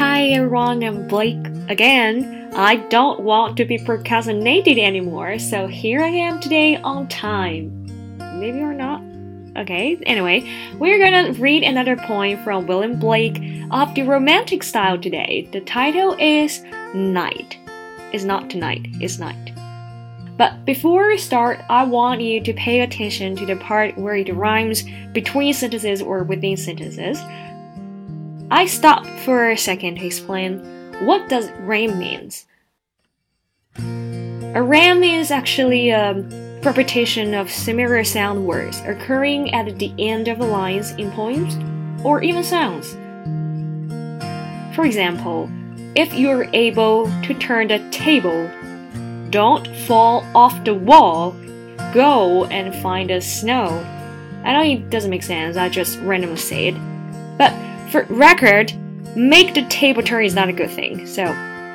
Hi everyone, I'm Blake again. I don't want to be procrastinated anymore, so here I am today on time. Maybe or not. Okay, anyway, we're gonna read another poem from William Blake of the romantic style today. The title is Night. It's not tonight, it's night. But before we start, I want you to pay attention to the part where it rhymes between sentences or within sentences. I stopped for a second to explain what does rhyme means. A ram is actually a repetition of similar sound words occurring at the end of the lines in poems or even sounds. For example, if you're able to turn the table, don't fall off the wall, go and find the snow. I know it doesn't make sense, I just randomly say it. But for record, make the table turn is not a good thing. So,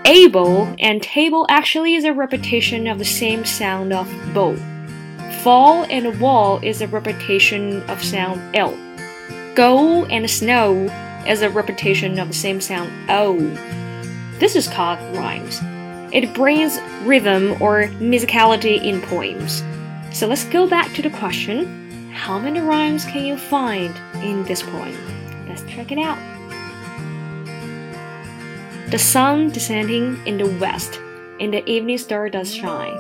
able and table actually is a repetition of the same sound of bow. Fall and wall is a repetition of sound L. Go and snow is a repetition of the same sound O. This is called rhymes. It brings rhythm or musicality in poems. So let's go back to the question how many rhymes can you find in this poem? Let's check it out. The sun descending in the west, and the evening star does shine.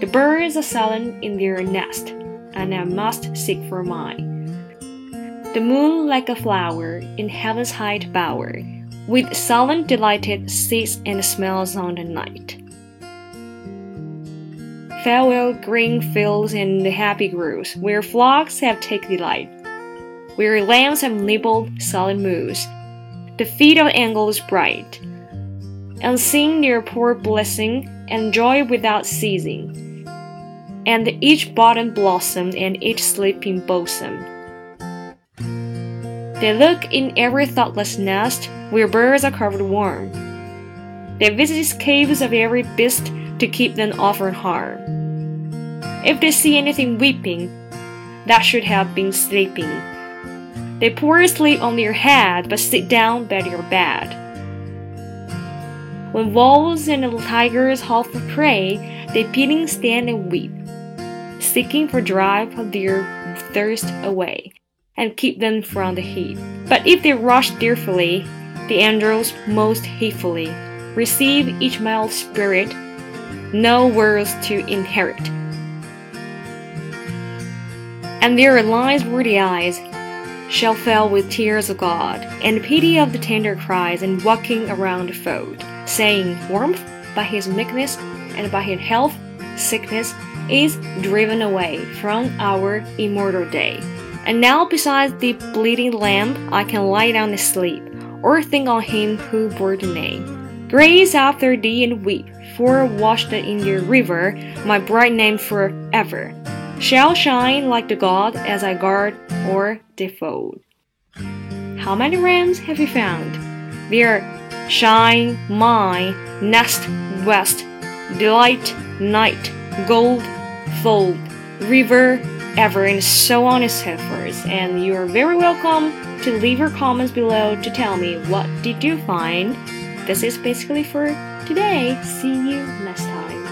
The birds are silent in their nest, and I must seek for mine. The moon like a flower in heaven's height bower, with silent delighted sits and smells on the night. Farewell green fields and happy groves, where flocks have taken delight where lambs have nibbled solid moose, the feet of angels bright, and sing their poor blessing and joy without ceasing, and each bottom blossom and each sleeping bosom. They look in every thoughtless nest where birds are covered warm. They visit caves of every beast to keep them off from harm. If they see anything weeping, that should have been sleeping they pour sleep on your head, but sit down by your bed. When wolves and tigers howl for prey, they pitying stand and weep, seeking for drive their thirst away, and keep them from the heat. But if they rush fearfully, the angels most hatefully receive each mild spirit, no worlds to inherit. And their lines were the eyes shall fill with tears of God, and pity of the tender cries, and walking around the fold, saying, Warmth by his meekness and by his health, sickness is driven away from our immortal day. And now, besides the bleeding lamb, I can lie down and sleep, or think on him who bore the name. Graze after thee and weep, for washed in your river, my bright name forever shall shine like the god as I guard or defold. How many rams have you found? There shine, mine, nest, west, delight, night, gold, fold, river, ever, and so on and so forth. And you are very welcome to leave your comments below to tell me what did you find. This is basically for today. See you next time.